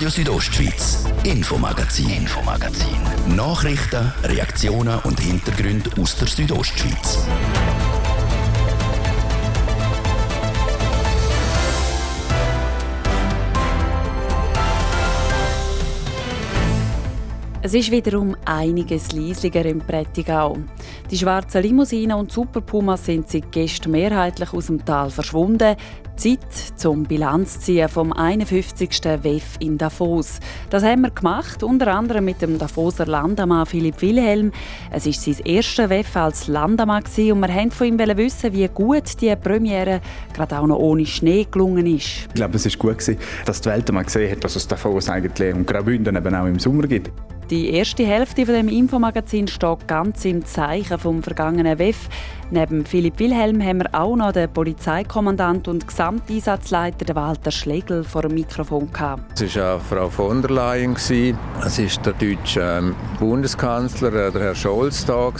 Radio Südostschweiz, Infomagazin, Infomagazin. Nachrichten, Reaktionen und Hintergründe aus der Südostschweiz. Es ist wiederum einiges leislicher im Prättigau. Die schwarzen Limousinen und Superpumas sind seit gestern mehrheitlich aus dem Tal verschwunden. Zeit zum Bilanzziehen vom 51. WEF in Davos. Das haben wir gemacht, unter anderem mit dem Davoser Landamann Philipp Wilhelm. Es ist sein erster WEF als Landamann und wir wollten von ihm wissen, wie gut die Premiere gerade auch noch ohne Schnee gelungen ist. Ich glaube, es war gut, dass die Welt einmal gesehen hat, dass es Davos eigentlich und Graubünden eben auch im Sommer gibt. Die erste Hälfte von dem Infomagazin steht ganz im Zeichen vom vergangenen WEF. Neben Philipp Wilhelm haben wir auch noch den Polizeikommandant und Gesamteinsatzleiter Walter Schlegel vor dem Mikrofon gehabt. Es war auch Frau von der Leyen, es war der deutsche ähm, Bundeskanzler, äh, der Herr Scholz da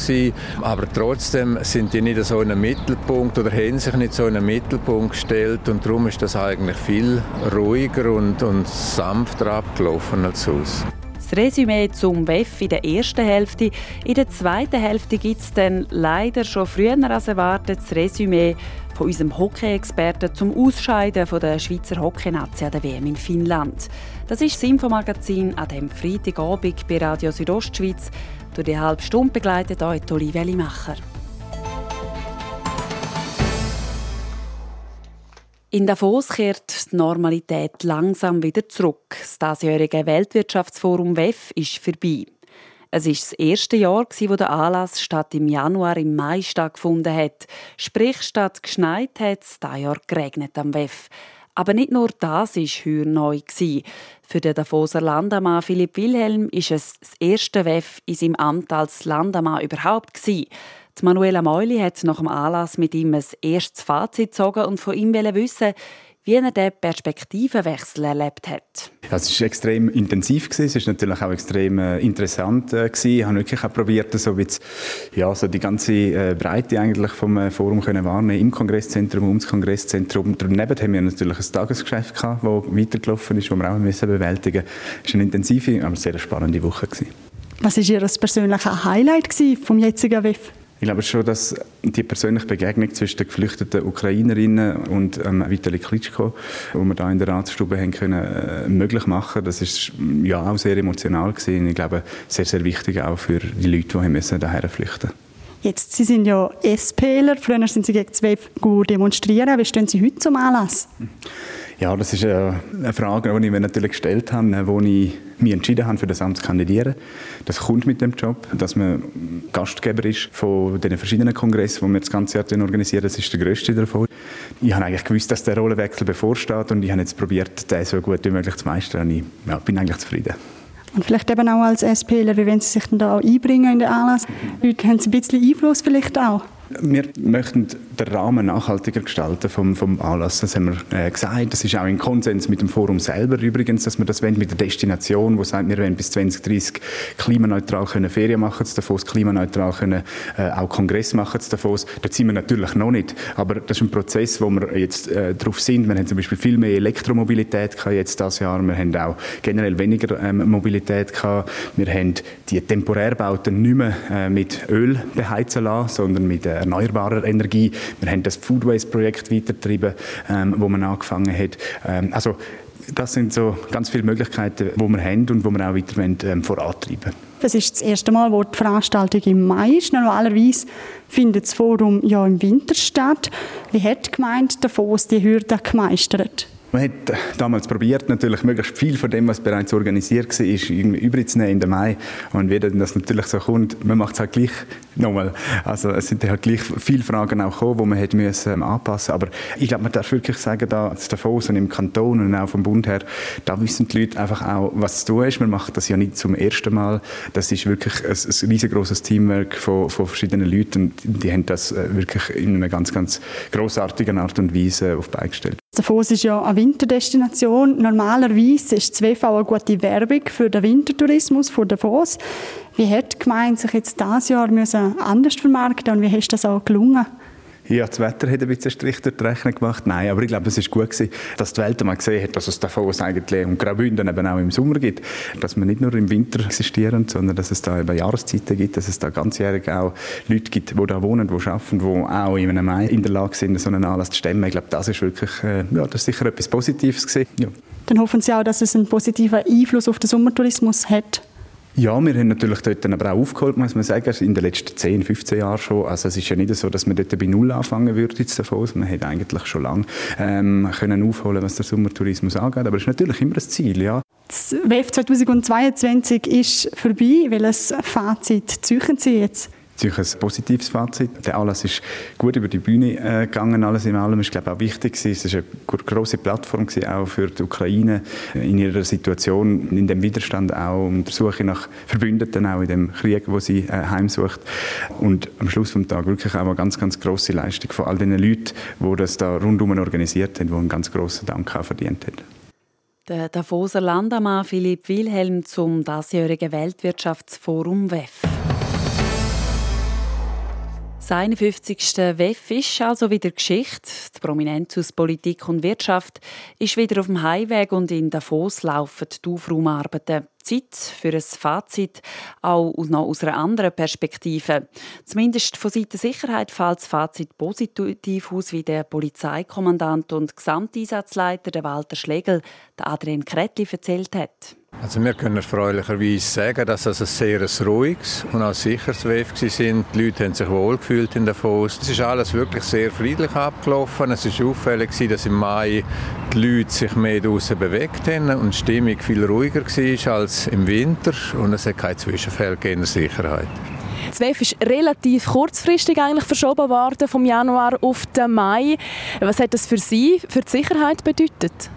aber trotzdem sind die nicht so in einen Mittelpunkt oder haben sich nicht so in einen Mittelpunkt gestellt und darum ist das eigentlich viel ruhiger und, und sanfter abgelaufen als sonst das Resümee zum WEF in der ersten Hälfte. In der zweiten Hälfte gibt es dann leider schon früher als erwartet das Resümee von unserem Hockey-Experten zum Ausscheiden von der Schweizer Hockey-Nazi an der WM in Finnland. Das ist das Infomagazin an dem Freitagabend bei Radio Südostschweiz. Durch die halbe Stunde begleitet euch Olivia Limacher. In Davos kehrt die Normalität langsam wieder zurück. Das diesjährige Weltwirtschaftsforum WEF ist vorbei. Es ist das erste Jahr, wo der Anlass statt im Januar im Mai stattgefunden hat. Sprich, statt geschneit hat es dieses Jahr geregnet am WEF. Aber nicht nur das war heuer neu. Für den Davoser Landamann Philipp Wilhelm ist es das erste WEF in seinem Amt als Landamann überhaupt. Manuela Meuli hat nach dem Anlass mit ihm ein erstes Fazit gezogen und von ihm wissen, wie er den Perspektivenwechsel erlebt hat. Ja, es war extrem intensiv. Es war natürlich auch extrem äh, interessant. Äh, ich habe wirklich auch probiert, so, jetzt, ja, so die ganze äh, Breite eigentlich vom äh, Forum können wahrnehmen im Kongresszentrum, ums Kongresszentrum. Daneben haben wir natürlich ein Tagesgeschäft, das weitergelaufen ist, das wir auch müssen bewältigen mussten. Es war eine intensive, aber sehr spannende Woche. Was war Ihr persönliches Highlight vom jetzigen WEF? Ich glaube schon, dass die persönliche Begegnung zwischen den geflüchteten Ukrainerinnen und ähm, Vitali Klitschko, die wir da in der Ratsstube haben können, äh, möglich machen, das ist ja auch sehr emotional gewesen. Ich glaube, sehr, sehr wichtig auch für die Leute, die müssen daher flüchten. Jetzt, Sie sind ja SPler, früher sind Sie gegen zwei demonstrieren. Wie stehen Sie heute zum Anlass? Ja, das ist äh, eine Frage, die ich mir natürlich gestellt habe, wo ich mich entschieden habe, für das Amt zu kandidieren. Das kommt mit dem Job, dass man Gastgeber ist von den verschiedenen Kongressen, die wir das ganze Jahr organisieren. Das ist der grösste davon. Ich habe eigentlich gewusst, dass der Rollenwechsel bevorsteht und ich habe jetzt probiert, den so gut wie möglich zu meistern. Ich ja, bin eigentlich zufrieden. Und vielleicht eben auch als SPler, wie wollen Sie sich denn da einbringen in den Anlass? Heute haben Sie ein bisschen Einfluss vielleicht auch? Wir möchten den Rahmen nachhaltiger gestalten vom, vom Anlass. Das haben wir äh, gesagt. Das ist auch in Konsens mit dem Forum selber übrigens, dass wir das wollen mit der Destination, wo sagt, wir wollen bis 2030 klimaneutral können Ferien machen zu Davos, klimaneutral können äh, auch Kongress machen zu Davos. Da sind wir natürlich noch nicht, aber das ist ein Prozess, wo wir jetzt äh, drauf sind. Wir haben zum Beispiel viel mehr Elektromobilität gehabt jetzt das Jahr. Wir haben auch generell weniger ähm, Mobilität gehabt. Wir haben die Temporärbauten nicht mehr äh, mit Öl beheizen lassen, sondern mit äh, erneuerbarer Energie. Wir haben das Food Waste Projekt weitergetrieben, ähm, wo man angefangen hat. Ähm, also das sind so ganz viele Möglichkeiten, die wir haben und die wir auch weiter wollen, ähm, vorantreiben Das ist das erste Mal, wo die Veranstaltung im Mai ist. Normalerweise findet das Forum ja im Winter statt. Wie hat die Gemeinde Davos die Hürde gemeistert? Man hat damals probiert, natürlich möglichst viel von dem, was bereits organisiert war, irgendwie überzunehmen in den Mai. Und wie dann das natürlich so kommt, man macht es halt gleich nochmal. Also es sind halt gleich viele Fragen auch gekommen, die man hätte müssen ähm, anpassen Aber ich glaube, man darf wirklich sagen, da Davos und im Kanton und auch vom Bund her, da wissen die Leute einfach auch, was zu tun ist. Wir machen das ja nicht zum ersten Mal. Das ist wirklich ein, ein riesengroßes Teamwork von, von verschiedenen Leuten und die haben das äh, wirklich in einer ganz, ganz großartigen Art und Weise auf beigestellt. Davos ist ja eine Winterdestination. Normalerweise ist ZWV eine gute Werbung für den Wintertourismus von Davos. Wie hat die Gemeinde sich jetzt dieses Jahr anders vermarkten und wie ist das auch gelungen? Ja, das Wetter hat ein bisschen Strich durch die Rechnung gemacht. Nein, aber ich glaube, es ist gut gewesen, dass die Welt mal gesehen hat, dass es Davos eigentlich und Graubünden eben auch im Sommer gibt. Dass wir nicht nur im Winter existieren, sondern dass es da eben Jahreszeiten gibt, dass es da ganzjährig auch Leute gibt, die da wohnen, die arbeiten, die auch in einem Mai in der Lage sind, so einen Anlass zu stemmen. Ich glaube, das ist wirklich, äh, ja, das ist sicher etwas Positives gewesen. Ja. Dann hoffen Sie auch, dass es einen positiven Einfluss auf den Sommertourismus hat? Ja, wir haben natürlich dort aber auch aufgeholt, muss man sagen, in den letzten 10, 15 Jahren schon. Also es ist ja nicht so, dass man dort bei Null anfangen würde jetzt davon. Man hätte eigentlich schon lange ähm, können aufholen, was der Sommertourismus angeht. Aber es ist natürlich immer ein Ziel, ja. Das WEF 2022 ist vorbei. Welches Fazit ziehen Sie jetzt? Natürlich ein positives Fazit. Der Anlass ist gut über die Bühne äh, gegangen, alles in allem. ist, glaube auch wichtig gewesen. Es war eine große Plattform auch für die Ukraine in ihrer Situation, in dem Widerstand auch, um der Suche nach Verbündeten, auch in dem Krieg, wo sie äh, heimsucht. Und am Schluss des Tages wirklich auch eine ganz, ganz grosse Leistung von all den Leuten, die das da rundum organisiert haben, die einen ganz grossen Dank auch verdient haben. Der Davoser Landamann Philipp Wilhelm zum diesjährigen Weltwirtschaftsforum WEF. Das 51. WEF ist also wieder Geschichte. Die Prominenz aus Politik und Wirtschaft ist wieder auf dem Heimweg und in Davos laufen die Aufraumarbeiten. Zeit für ein Fazit, auch noch aus einer anderen Perspektive. Zumindest von Seiten Sicherheit fällt das Fazit positiv aus, wie der Polizeikommandant und Gesamteinsatzleiter Walter Schlegel, Adrian Kretli, erzählt hat. Also wir können erfreulicherweise sagen, dass es ein sehr ruhiges und auch sicheres WEF sind. Die Leute haben sich wohlgefühlt in Davos. Es ist alles wirklich sehr friedlich abgelaufen. Es war auffällig, dass im Mai die Leute sich mehr draußen bewegt haben und die Stimmung viel ruhiger war als im Winter. Und es hat keine Zwischenfälle in der Sicherheit. Das WEF ist relativ kurzfristig eigentlich verschoben worden, vom Januar auf den Mai. Was hat das für Sie, für die Sicherheit bedeutet?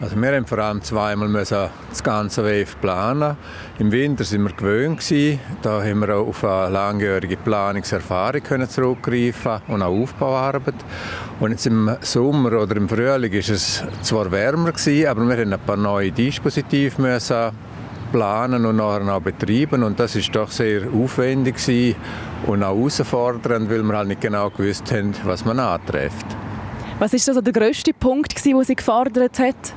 Also wir haben vor allem zweimal das ganze WEF planen. Im Winter sind wir gewöhnt gewesen. Da haben wir auf eine langjährige Planungserfahrung können zurückgreifen und auch Aufbauarbeit. Und jetzt im Sommer oder im Frühling ist es zwar wärmer gewesen, aber wir haben ein paar neue Dispositive müssen planen und nachher auch betreiben und das ist doch sehr aufwendig gewesen und auch herausfordernd, weil wir halt nicht genau gewusst haben, was man antrifft. Was ist also der grösste Punkt, den Sie gefordert hat?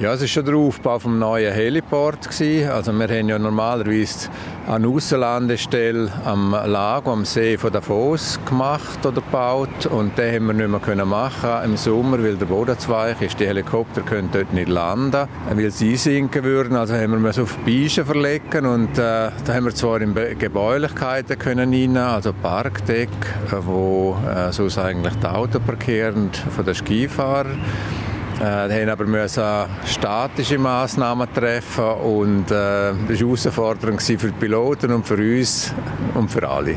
Ja, es war schon der Aufbau des neuen Heliport. Also wir haben ja normalerweise eine Aussenlandestelle am Lago, am See von Davos gemacht oder gebaut und den haben wir nicht mehr machen im Sommer, weil der Boden zu weich ist. Die Helikopter können dort nicht landen, weil sie einsinken würden. Also haben wir auf Beischen verlegen und äh, da haben wir zwar in Gebäulichkeiten können rein, also Parkdeck, wo äh, sonst eigentlich die Autos parkieren von den Skifahrern. Äh, wir aber müssen statische Massnahmen treffen und äh, das war herausfordernd für die Piloten und für uns und für alle.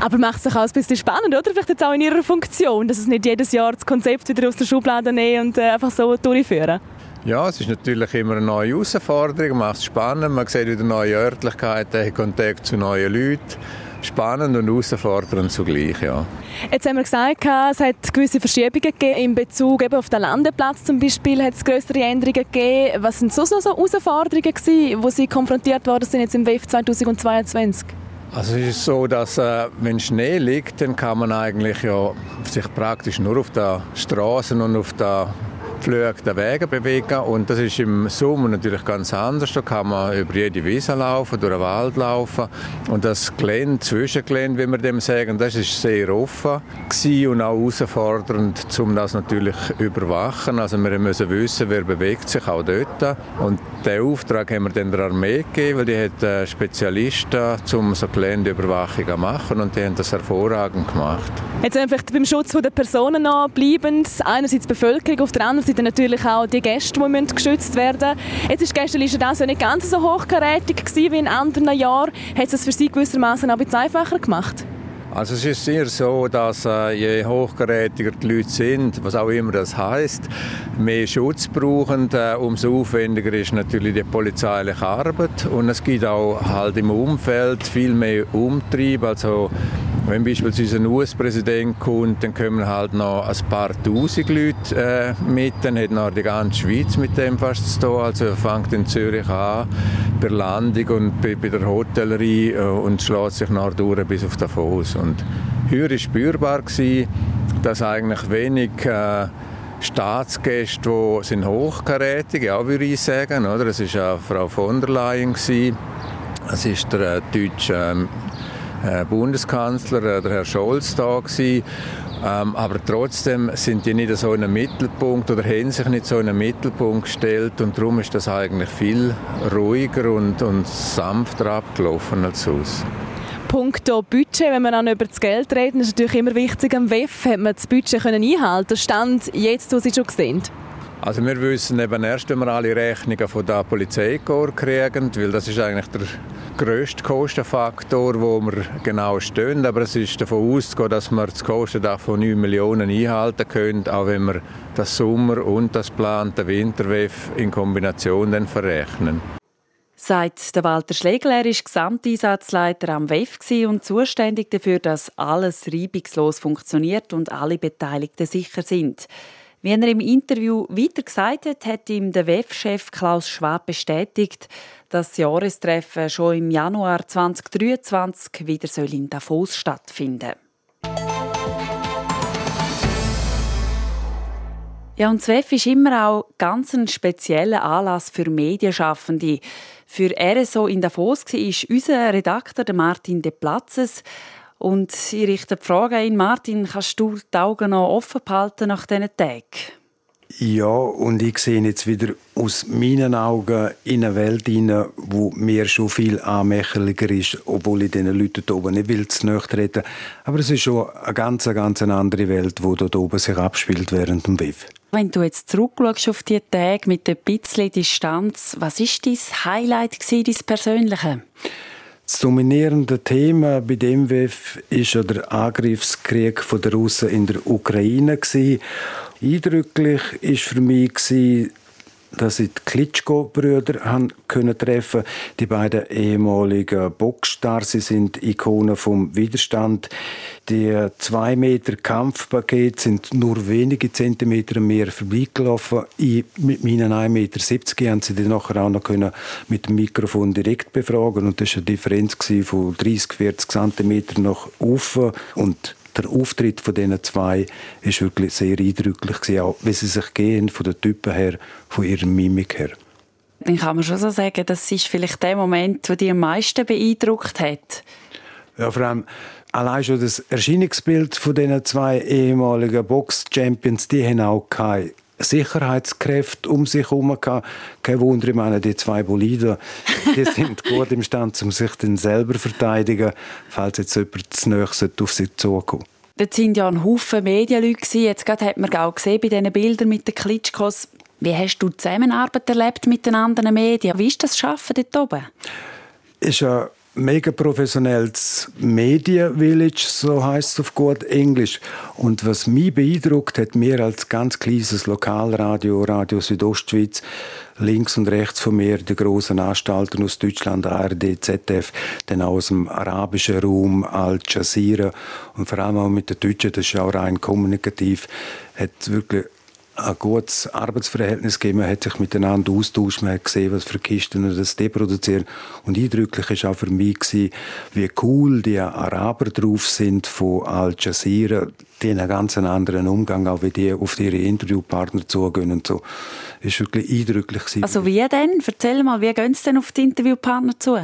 Aber macht es sich auch ein bisschen spannend, oder? Vielleicht jetzt auch in Ihrer Funktion, dass es nicht jedes Jahr das Konzept wieder aus der Schublade nehmen und äh, einfach so durchführen? Ja, es ist natürlich immer eine neue Herausforderung, macht es spannend, man sieht wieder neue Örtlichkeiten, hat Kontakt zu neuen Leuten spannend und herausfordernd zugleich, ja. Jetzt haben wir gesagt, es hat gewisse Verschiebungen gegeben in Bezug eben auf den Landeplatz zum Beispiel, hat es größere Änderungen gegeben. Was sind so, so, so Herausforderungen gewesen, wo Sie konfrontiert worden sind jetzt im WEF 2022? Also es ist so, dass äh, wenn Schnee liegt, dann kann man eigentlich ja sich praktisch nur auf der Straße und auf der gepflügten Wege bewegen und das ist im Sommer natürlich ganz anders. Da kann man über jede Wiese laufen, durch den Wald laufen und das Gelände, Zwischengelände, wie wir dem sagen, das ist sehr offen und auch herausfordernd, um das natürlich zu überwachen. Also wir müssen wissen, wer bewegt sich auch dort und den Auftrag haben wir dann der Armee gegeben, weil die hat äh, Spezialisten, um so Geländeüberwachung zu machen und die haben das hervorragend gemacht. Jetzt einfach beim Schutz der Personen noch bleibend, einerseits die Bevölkerung, auf der anderen Seite sind natürlich auch die Gäste, die müssen geschützt werden. Jetzt ist gestern das ja nicht ganz so hochkarätig wie in anderen Jahren. Hat es für Sie gewissermaßen ein bisschen einfacher gemacht? Also es ist sehr so, dass äh, je hochkarätiger die Leute sind, was auch immer das heißt, mehr Schutz brauchen, äh, umso aufwendiger ist natürlich die polizeiliche Arbeit und es gibt auch halt im Umfeld viel mehr Umtrieb, also wenn beispielsweise ein US-Präsident kommt, dann kommen halt noch ein paar tausend Leute äh, mit, dann hat noch die ganze Schweiz mit dem fast zu tun. Also er fängt in Zürich an, bei der Landung und bei, bei der Hotellerie äh, und schlägt sich nachher durch bis auf Davos. Und Höhe war spürbar, gewesen, dass eigentlich wenig äh, Staatsgäste, die sind hochkarätig, ja, würde ich sagen. Oder? Es war auch Frau von der Leyen. Es ist der äh, deutsche ähm, äh, Bundeskanzler, der Herr Scholz, da gewesen. Ähm, aber trotzdem sind die nicht so in einen Mittelpunkt oder haben sich nicht so in einen Mittelpunkt gestellt und darum ist das eigentlich viel ruhiger und, und sanfter abgelaufen als sonst. Punkto Budget, wenn wir dann über das Geld reden, ist natürlich immer wichtig, am WEF hat man das Budget können einhalten Stand jetzt, wo Sie schon gesehen also wir wissen eben erst, wenn wir alle Rechnungen von der Polizeikorps kriegen, weil das ist eigentlich der grösste Kostenfaktor, wo wir genau stehen. Aber es ist davon auszugehen, dass wir das Kostendach von 9 Millionen einhalten können, auch wenn wir das Sommer- und das geplante Winterwef in Kombination dann verrechnen. Seit der Walter Schlegel, er ist Gesamteinsatzleiter am WEF und zuständig dafür, dass alles reibungslos funktioniert und alle Beteiligten sicher sind. Wie er im Interview weiter gesagt hat, hat ihm der WEF-Chef Klaus Schwab bestätigt, dass das Jahrestreffen schon im Januar 2023 wieder in Davos stattfinden. Ja, und WEF ist immer auch ganz ein spezieller Anlass für Medienschaffende. Für RSO in Davos war unser Redakteur Martin De Platzes. Und ich richte die Frage an Martin, kannst du die Augen noch offen behalten nach diesen Tagen? Ja, und ich sehe jetzt wieder aus meinen Augen in eine Welt hinein, wo mir schon viel anmächeliger ist, obwohl ich diesen Leuten hier oben nicht will, zu treten. Aber es ist schon eine ganz, ganz andere Welt, die dort oben sich abspielt während dem WIF. Wenn du jetzt zurückschaust auf diese Tage mit ein bisschen Distanz, was war dein Highlight, dein persönliche? Das dominierende Thema bei dem WEF war der Angriffskrieg der Russen in der Ukraine. Eindrücklich war für mich, dass ich die Klitschko-Brüder können treffen Die beiden ehemaligen Boxstars, sie sind Ikonen vom Widerstand. Die zwei Meter Kampfpaket sind nur wenige Zentimeter mehr vorbeigelaufen. Ich, mit meinen 1,70 Meter haben sie die nachher auch noch können mit dem Mikrofon direkt befragen und das war eine Differenz von 30, 40 Zentimeter nach oben und der Auftritt von diesen zwei ist wirklich sehr eindrücklich gewesen, auch wie sie sich gehen von den Typen her, von ihrer Mimik her. Dann kann man schon so sagen, das ist vielleicht der Moment, der dich am meisten beeindruckt hat. Ja, vor allem allein schon das Erscheinungsbild von diesen zwei ehemaligen Box-Champions, die haben auch keine Sicherheitskräfte um sich herum gehabt. Kein Wunder, ich meine, die zwei Boliden, die sind gut imstande, um sich dann selber zu verteidigen, falls jetzt jemand zu nahe auf sie zukommt. Dort waren ja ein Haufen Medienleute. Jetzt gerade hat man auch gesehen bei diesen Bildern mit den Klitschkos. Wie hast du die Zusammenarbeit erlebt mit den anderen Medien? Wie ist das Arbeiten dort oben? Ist ja mega professionelles Media Village, so heißt es auf gut Englisch. Und was mich beeindruckt hat, mir als ganz kleines Lokalradio, Radio Südostschweiz, links und rechts von mir die großen Anstalten aus Deutschland, ARD, ZDF, dann auch aus dem arabischen Raum, Al Jazeera und vor allem auch mit den Deutschen, das ist auch rein kommunikativ, hat wirklich ein gutes Arbeitsverhältnis gegeben. Man hat sich miteinander austauscht, man hat gesehen, was für Kisten das deproduzieren. Und eindrücklich war auch für mich, gewesen, wie cool die Araber drauf sind von Al Jazeera. Die einen ganz anderen Umgang, auch wie die auf ihre Interviewpartner zugehen und so. Das war wirklich eindrücklich. Gewesen. Also wie denn? Erzähl mal, wie gehen sie denn auf die Interviewpartner zu?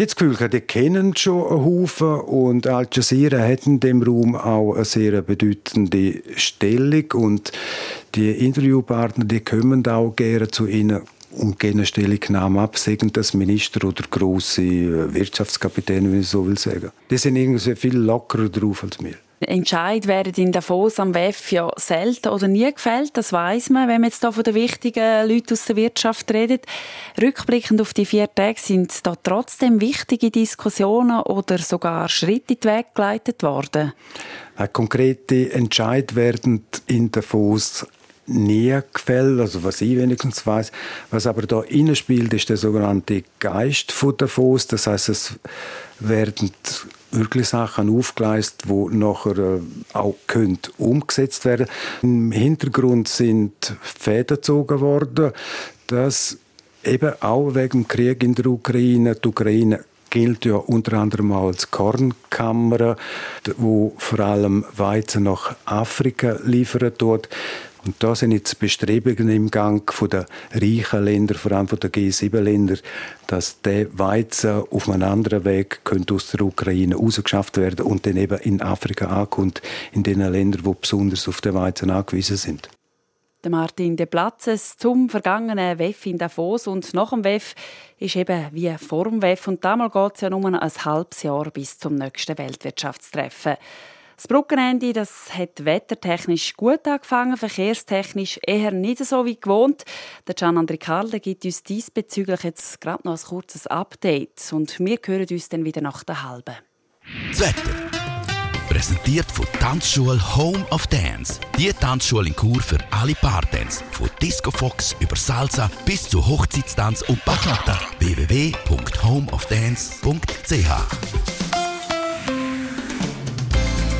Jetzt Gefühl, die kennen schon einen Haufen und Al Jazeera hat in dem Raum auch eine sehr bedeutende Stellung und die Interviewpartner, die kommen auch gerne zu ihnen und gehen eine Stellungnahme ab, sagen das Minister oder große Wirtschaftskapitän, wie ich so will sagen. Die sind irgendwie viel lockerer drauf als wir. Entscheid werden in Davos am WEF ja selten oder nie gefällt. Das weiß man, wenn man jetzt hier von den wichtigen Leuten aus der Wirtschaft redet. Rückblickend auf die vier Tage sind da trotzdem wichtige Diskussionen oder sogar Schritte in den Weg geleitet worden. Konkrete Entscheid werden in Davos nie gefällt, also was ich wenigstens weiß. Was aber da spielt, ist der sogenannte Geist von Davos. Das heißt, es werden wirklich Sachen aufgeleistet, die nachher äh, auch umgesetzt werden Im Hintergrund sind Fäden gezogen worden, dass eben auch wegen dem Krieg in der Ukraine die Ukraine gilt ja unter anderem als Kornkammer, wo vor allem Weizen nach Afrika liefert dort. Und da sind jetzt Bestrebungen im Gang von den reichen Ländern, vor allem von den G7-Ländern, dass der Weizen auf einem anderen Weg könnte aus der Ukraine rausgeschafft werden und dann eben in Afrika ankommt, in den Ländern, die besonders auf den Weizen angewiesen sind. Der Martin De Platzes zum vergangenen WEF in Davos und nach dem WEF ist eben wie vor dem WEF und damals geht es ja nur ein halbes Jahr bis zum nächsten Weltwirtschaftstreffen. Das Brückenende das hat wettertechnisch gut angefangen, verkehrstechnisch eher nicht so wie gewohnt. Der Gian Andri Carle gibt uns diesbezüglich jetzt gerade noch ein kurzes Update und wir hören uns dann wieder nach der halben. Das Wetter. Präsentiert von Tanzschule Home of Dance. Die Tanzschule in Kur für alle Partens. Von Disco Fox über Salsa bis zu Hochzeitstanz und Bachata. www.homeofdance.ch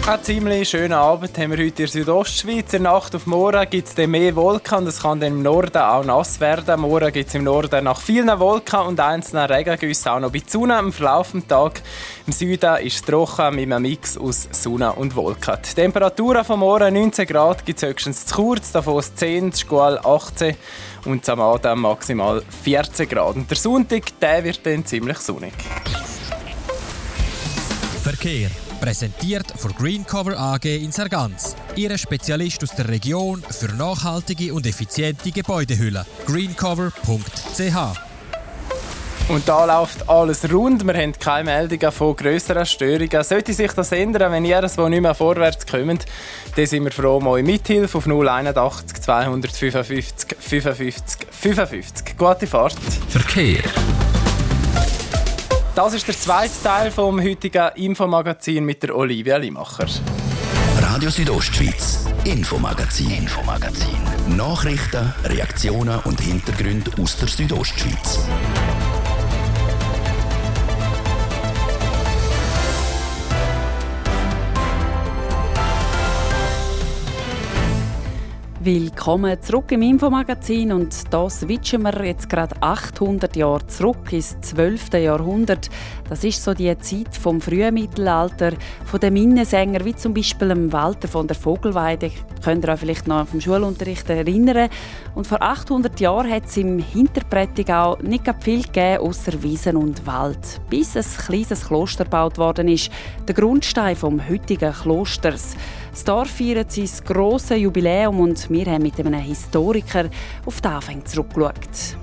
einen ziemlich schönen Abend haben wir heute in Südostschweiz. In Nacht auf morgen gibt es mehr Wolken und es kann dann im Norden auch nass werden. Morgen gibt es im Norden nach vielen Wolken und einzelnen Regengüssen auch noch bei Sonne im Verlauf des Tages. Im Süden ist es trocken mit einem Mix aus Sonne und Wolken. Die Temperaturen von morgen 19 Grad gibt es höchstens zu kurz, davon 10, Schkual 18 und am Abend maximal 14 Grad. Und der Sonntag der wird dann ziemlich sonnig. Verkehr Präsentiert von Greencover AG in Sargans. Ihre Spezialist aus der Region für nachhaltige und effiziente Gebäudehülle. greencover.ch und da läuft alles rund. Wir haben keine Meldungen von grösseren Störungen. Sollte sich das ändern, wenn ihr so nicht mehr vorwärts kommt, dann sind wir froh um eure Mithilfe auf 081 255 55 55. Gute Fahrt. Verkehr. Das ist der zweite Teil vom heutigen Infomagazin mit der Olivia Limacher. Radio Südostschweiz, Infomagazin, Infomagazin. Nachrichten, Reaktionen und Hintergründe aus der Südostschweiz. Willkommen zurück im Infomagazin und da switchen wir jetzt gerade 800 Jahre zurück ins 12. Jahrhundert. Das ist so die Zeit vom frühen Mittelalter, von den Minnesängern wie zum Beispiel Walter von der Vogelweide. Könnt ihr euch vielleicht noch vom Schulunterricht erinnern. Und vor 800 Jahren hat es im Hinterprättigau nicht viel gegeben, außer Wiesen und Wald. Bis ein kleines Kloster gebaut worden ist, der Grundstein vom heutigen Klosters. Das Dorf feiert sein grosses Jubiläum und wir haben mit einem Historiker auf die Anfänge zurückgeschaut.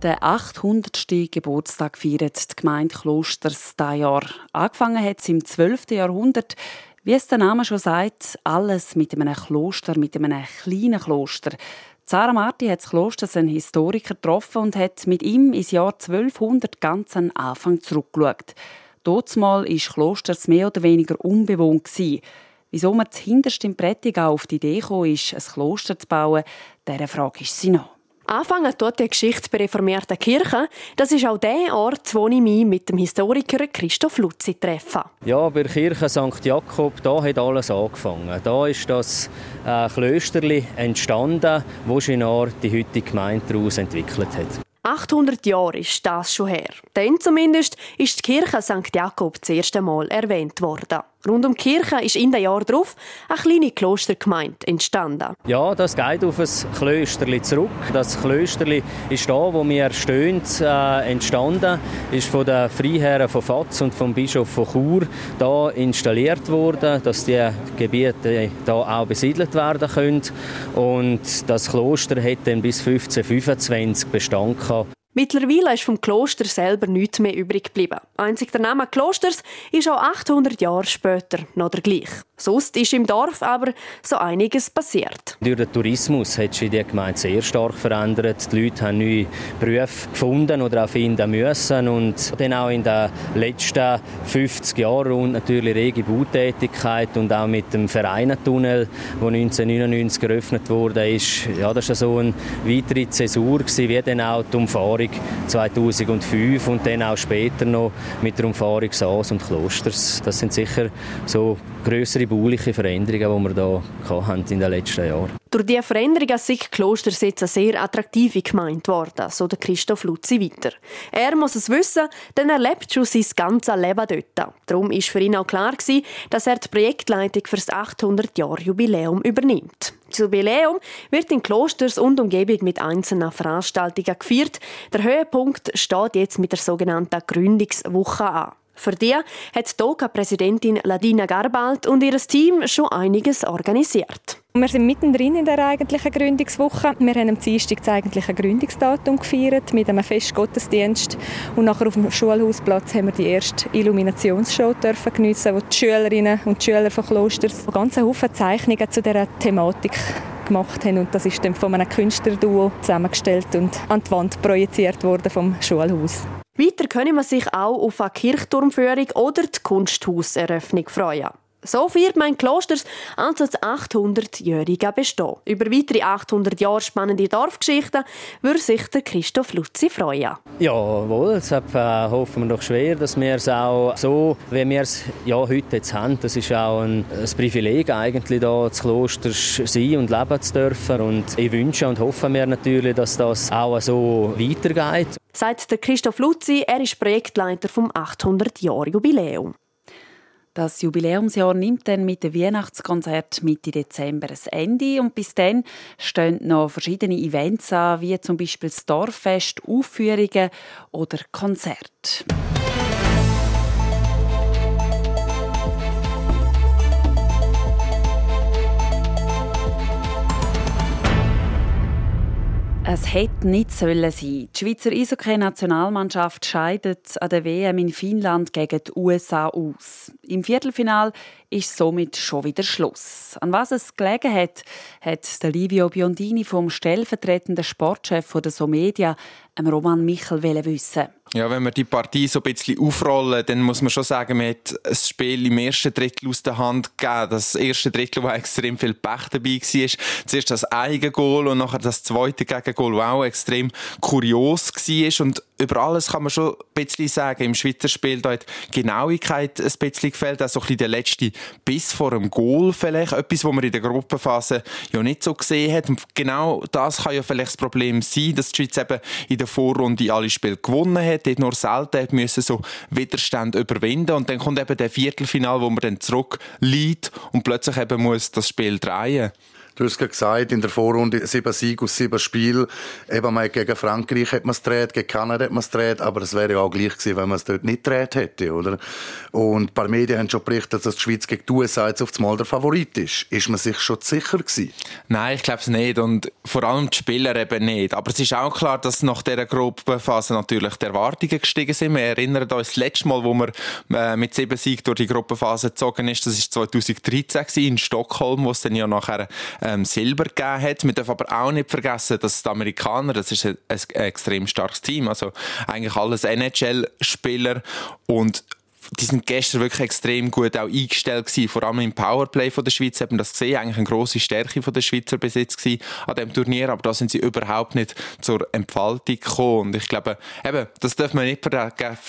Den 800. Geburtstag feiert die Gemeinde Klosters dieses Jahr. Angefangen hat es im 12. Jahrhundert. Wie es der Name schon sagt, alles mit einem Kloster, mit einem kleinen Kloster. Sarah Marti hat das Kloster einen Historiker getroffen und hat mit ihm ins Jahr 1200 ganz an Anfang zurückgeschaut. Mal war Klosters mehr oder weniger unbewohnt. Wieso man zuhinterst im Prättigau auf die Idee kam, ist, ein Kloster zu bauen, dieser Frage ist sie noch. Anfangen tut die Geschichte bei reformierten Kirchen. Das ist auch der Ort, wo ich mich mit dem Historiker Christoph Lutzi treffe. Ja, bei der Kirche St. Jakob, da hat alles angefangen. Da ist das äh, Klösterli entstanden, wo Ginar die heutige Gemeinde daraus entwickelt hat. 800 Jahre ist das schon her. Dann zumindest ist die Kirche St. Jakob das erste Mal erwähnt worden. Rund um die Kirche ist in den Jahren darauf eine kleine Klostergemeinde entstanden. Ja, das geht auf ein Klösterli zurück. Das Klösterli ist da, wo wir stehen, äh, entstanden, ist von den Freiherren von Fatz und vom Bischof von Chur da installiert worden, dass die Gebiete da auch besiedelt werden können. Und das Kloster hat dann bis 1525 Bestand gehabt. Mittlerweile ist vom Kloster selber nichts mehr übrig geblieben. Einzig der Name Klosters ist auch 800 Jahre später noch der gleiche. Sonst ist im Dorf aber so einiges passiert. Durch den Tourismus hat sich die Gemeinde sehr stark verändert. Die Leute haben neue Berufe gefunden oder auch finden müssen. Und dann auch in den letzten 50 Jahren und natürlich rege Bautätigkeit und auch mit dem Vereinentunnel, der 1999 geöffnet wurde, ist, ja, das war so eine weitere Zäsur, wie dann auch die Umfahrung 2005 und dann auch später noch mit der Umfahrung Saas und Klosters. Das sind sicher so größere bauliche Veränderungen, die wir hier haben in den letzten Jahren. Durch diese Veränderungen sind Kloster jetzt eine sehr attraktive gemeint worden, so der Christoph Luzzi weiter. Er muss es wissen, denn er lebt schon sein ganzes Leben dort. Darum war für ihn auch klar, dass er die Projektleitung für das 800-Jahr-Jubiläum übernimmt. Das Jubiläum wird in Klosters und Umgebung mit einzelnen Veranstaltungen gefeiert. Der Höhepunkt steht jetzt mit der sogenannten Gründungswoche an. Für die hat die DOCA-Präsidentin Ladina Garbald und ihr Team schon einiges organisiert. Wir sind mittendrin in der eigentlichen Gründungswoche. Wir haben am Dienstag das eigentliche Gründungsdatum gefeiert mit einem Festgottesdienst. Und nachher auf dem Schulhausplatz haben wir die erste Illuminationsshow dürfen geniessen, wo die Schülerinnen und Schüler von Klosters ganz Haufen Zeichnungen zu dieser Thematik gemacht haben. Und das ist dann von einem Künstlerduo zusammengestellt und an die Wand projiziert worden vom Schulhaus. Weiter können man sich auch auf eine Kirchturmführung oder die Kunsthauseröffnung freuen. So feiert mein Klosters also das 800-jährige Bestehen. Über weitere 800 Jahre spannende Dorfgeschichten würde sich der Christoph Lutzi freuen. Jawohl, deshalb äh, hoffen wir doch schwer, dass wir es auch so, wie wir es ja, heute jetzt haben, das ist auch ein, ein Privileg eigentlich, da zu Kloster sein und leben zu dürfen. Und ich wünsche und hoffe mir natürlich, dass das auch so weitergeht sagt der Christoph Luzzi. Er ist Projektleiter vom 800-Jahr-Jubiläum. Das Jubiläumsjahr nimmt dann mit dem Weihnachtskonzert Mitte Dezember ein Ende und bis dann stehen noch verschiedene Events an, wie zum Beispiel das Dorffest, Aufführungen oder Konzerte. Es hätte nicht sollen sein. Die Schweizer Eishockey-Nationalmannschaft scheidet an der WM in Finnland gegen die USA aus. Im Viertelfinal ist somit schon wieder Schluss. An was es gelegen hat, hat der Livio Biondini vom stellvertretenden Sportchef von der Somedia, Roman Michel, wissen. Ja, wenn wir die Partie so ein bisschen aufrollen, dann muss man schon sagen, man hat das Spiel im ersten Drittel aus der Hand gegeben. Das erste Drittel, wo extrem viel Pech dabei war. Zuerst das Eigengoal und nachher das zweite Gegengoal, das auch extrem kurios war. Und über alles kann man schon ein bisschen sagen. Im Schweizer Spiel da hat Genauigkeit ein bisschen gefällt. Auch so ein bisschen der letzte Biss vor dem Goal vielleicht. Etwas, was man in der Gruppenphase ja nicht so gesehen hat. Und genau das kann ja vielleicht das Problem sein, dass die Schweiz eben in der Vorrunde alle Spiele gewonnen hat, dort nur selten hat müssen so Widerstand überwinden und dann kommt eben der Viertelfinal, wo man dann zurück liegt und plötzlich eben muss das Spiel drehen. Du hast gesagt, in der Vorrunde sieben Siege aus sieben Spielen. Eben mal gegen Frankreich hat man es gedreht, gegen Kanada hat man es gedreht, aber es wäre ja auch gleich gewesen, wenn man es dort nicht gedreht hätte, oder? Und ein paar Medien haben schon berichtet, dass die Schweiz gegen die USA jetzt auf Mal der Favorit ist. Ist man sich schon sicher gewesen? Nein, ich glaube es nicht und vor allem die Spieler eben nicht. Aber es ist auch klar, dass nach dieser Gruppenphase natürlich die Erwartungen gestiegen sind. Wir erinnern uns das letzte Mal, wo man äh, mit sieben Siegen durch die Gruppenphase gezogen ist, das war 2013 in Stockholm, wo es dann ja nachher ähm, Silber gegeben hat. Wir dürfen aber auch nicht vergessen, dass die Amerikaner, das ist ein, ein extrem starkes Team, also eigentlich alles NHL-Spieler und die sind gestern wirklich extrem gut auch eingestellt gewesen, vor allem im Powerplay von der Schweiz haben wir das gesehen, eigentlich eine grosse Stärke von der Schweizer gewesen an dem Turnier, aber da sind sie überhaupt nicht zur Entfaltung gekommen und ich glaube, eben, das darf man nicht,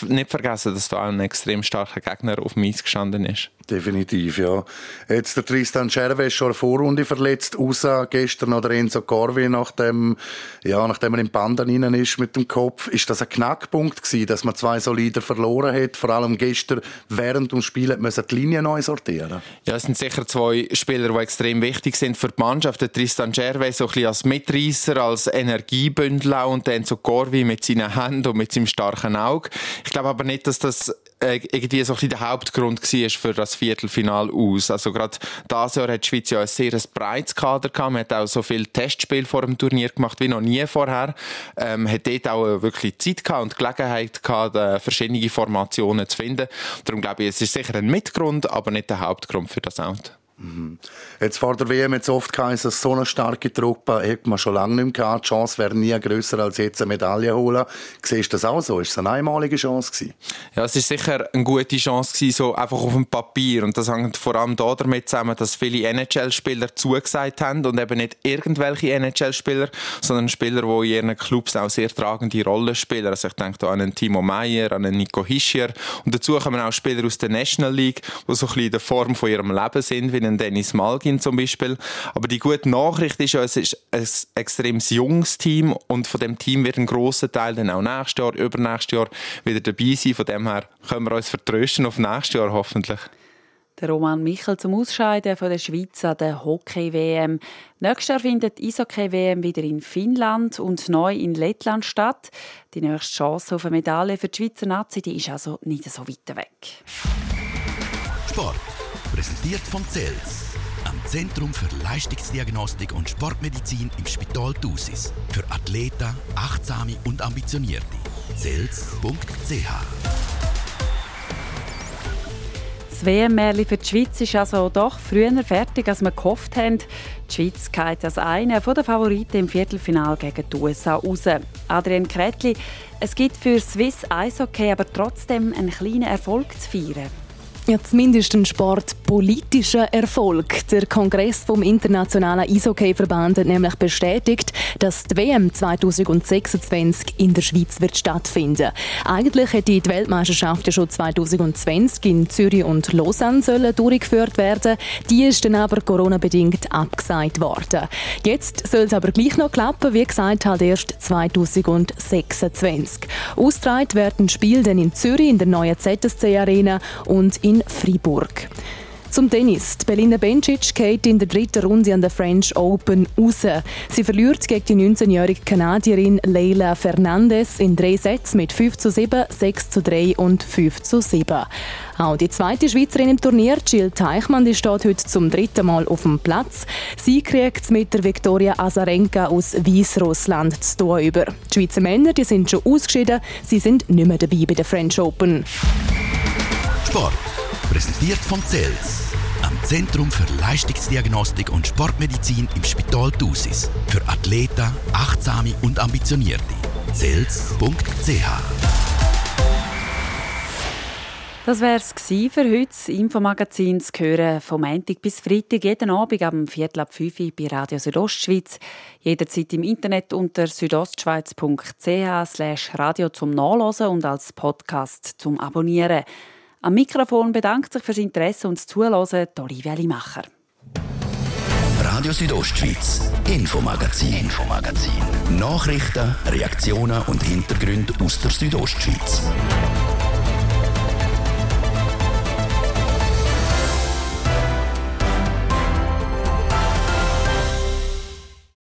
nicht vergessen, dass da auch ein extrem starker Gegner auf dem Eis gestanden ist. Definitiv, ja. Jetzt der Tristan Scherwe schon eine Vorrunde verletzt, außer gestern oder Enzo Corvi, nachdem, ja, nachdem er im Band rein ist mit dem Kopf. Ist das ein Knackpunkt gewesen, dass man zwei Solider verloren hat? Vor allem gestern während dem Spiel müssen die Linie neu sortieren. Ja, es sind sicher zwei Spieler, die extrem wichtig sind für die Mannschaft. Der Tristan Scherwe so ein bisschen als Mitreißer, als Energiebündel und Enzo Corvi mit seinen Händen und mit seinem starken Auge. Ich glaube aber nicht, dass das irgendwie so ein bisschen der Hauptgrund war für das Viertelfinal aus. Also gerade dieses Jahr hat die Schweiz ja ein sehr breites Kader gehabt. Man hat auch so viele Testspiele vor dem Turnier gemacht wie noch nie vorher. Ähm, hat dort auch wirklich Zeit gehabt und Gelegenheit gehabt, äh, verschiedene Formationen zu finden. Darum glaube ich, es ist sicher ein Mitgrund, aber nicht der Hauptgrund für das Out. Mhm. Jetzt vor der WM jetzt oft geheißen, so eine starke Truppe hat man schon lange nicht mehr gehabt. Die Chance wäre nie grösser als jetzt eine Medaille holen. Siehst du das auch so? Ist es eine einmalige Chance gewesen? Ja, es ist sicher eine gute Chance gewesen, so einfach auf dem Papier. Und das hängt vor allem damit zusammen, dass viele NHL-Spieler zugesagt haben und eben nicht irgendwelche NHL-Spieler, sondern Spieler, die in ihren Clubs auch sehr tragende Rollen spielen. Also ich denke da an einen Timo Meyer, an einen Nico Hischier. Und dazu kommen auch Spieler aus der National League, die so ein bisschen in der Form von ihrem Leben sind, wie einen Dennis Malgin zum Beispiel. Aber die gute Nachricht ist ja, es ist ein extrem junges Team und von dem Team wird ein grosser Teil dann auch nächstes Jahr, übernächstes Jahr wieder dabei sein. Von dem her können wir uns vertrösten auf nächstes Jahr hoffentlich. Der Roman Michel zum Ausscheiden von der Schweiz an der Hockey-WM. Nächstes Jahr findet die Eishockey-WM wieder in Finnland und neu in Lettland statt. Die nächste Chance auf eine Medaille für die Schweizer Nazi die ist also nicht so weit weg. Sport. Präsentiert von CELS, am Zentrum für Leistungsdiagnostik und Sportmedizin im Spital Thusis. Für Athleten, Achtsame und Ambitionierte. CELS.ch das WM-Märchen für die Schweiz ist also doch früher fertig, als wir gehofft haben. Die Schweiz geht als eine der Favoriten im Viertelfinal gegen die USA raus. Adrian Kretli, es gibt für Swiss Eishockey aber trotzdem einen kleinen Erfolg zu feiern. Ja, zumindest ein sportpolitischer Erfolg. Der Kongress vom Internationalen Eishockey-Verband hat nämlich bestätigt, dass die WM 2026 in der Schweiz wird stattfinden. Eigentlich hätte die Weltmeisterschaft ja schon 2020 in Zürich und Lausanne sollen durchgeführt werden. Die ist dann aber Corona-bedingt abgesagt worden. Jetzt soll es aber gleich noch klappen, wie gesagt, halt erst 2026. Austragen werden Spiel dann in Zürich in der neuen ZSC-Arena und in Fribourg. Zum Tennis. Die Berliner Bencic geht in der dritten Runde an der French Open raus. Sie verliert gegen die 19-jährige Kanadierin Leila Fernandez in drei Sätzen mit 5 zu 7, 6 zu 3 und 5 zu 7. Auch die zweite Schweizerin im Turnier, Jill Teichmann, die steht heute zum dritten Mal auf dem Platz. Sie kriegt es mit der Viktoria Azarenka aus Weißrussland zu tun über. Die Schweizer Männer die sind schon ausgeschieden, sie sind nicht mehr dabei bei der French Open. Sport. Präsentiert von CELS, am Zentrum für Leistungsdiagnostik und Sportmedizin im Spital Thusis. Für Athleten, Achtsame und Ambitionierte. CELS.ch das wäre es für heute. Das Infomagazin zu hören vom Montag bis Freitag, jeden Abend am Viertel ab 5 Uhr bei Radio Südostschweiz. Jederzeit im Internet unter südostschweiz.ch radio zum Nachlesen und als Podcast zum Abonnieren. Am Mikrofon bedankt sich fürs Interesse und das Zuhören Olivia Limacher. Radio Südostschweiz, Infomagazin, Infomagazin. Nachrichten, Reaktionen und Hintergründe aus der Südostschweiz.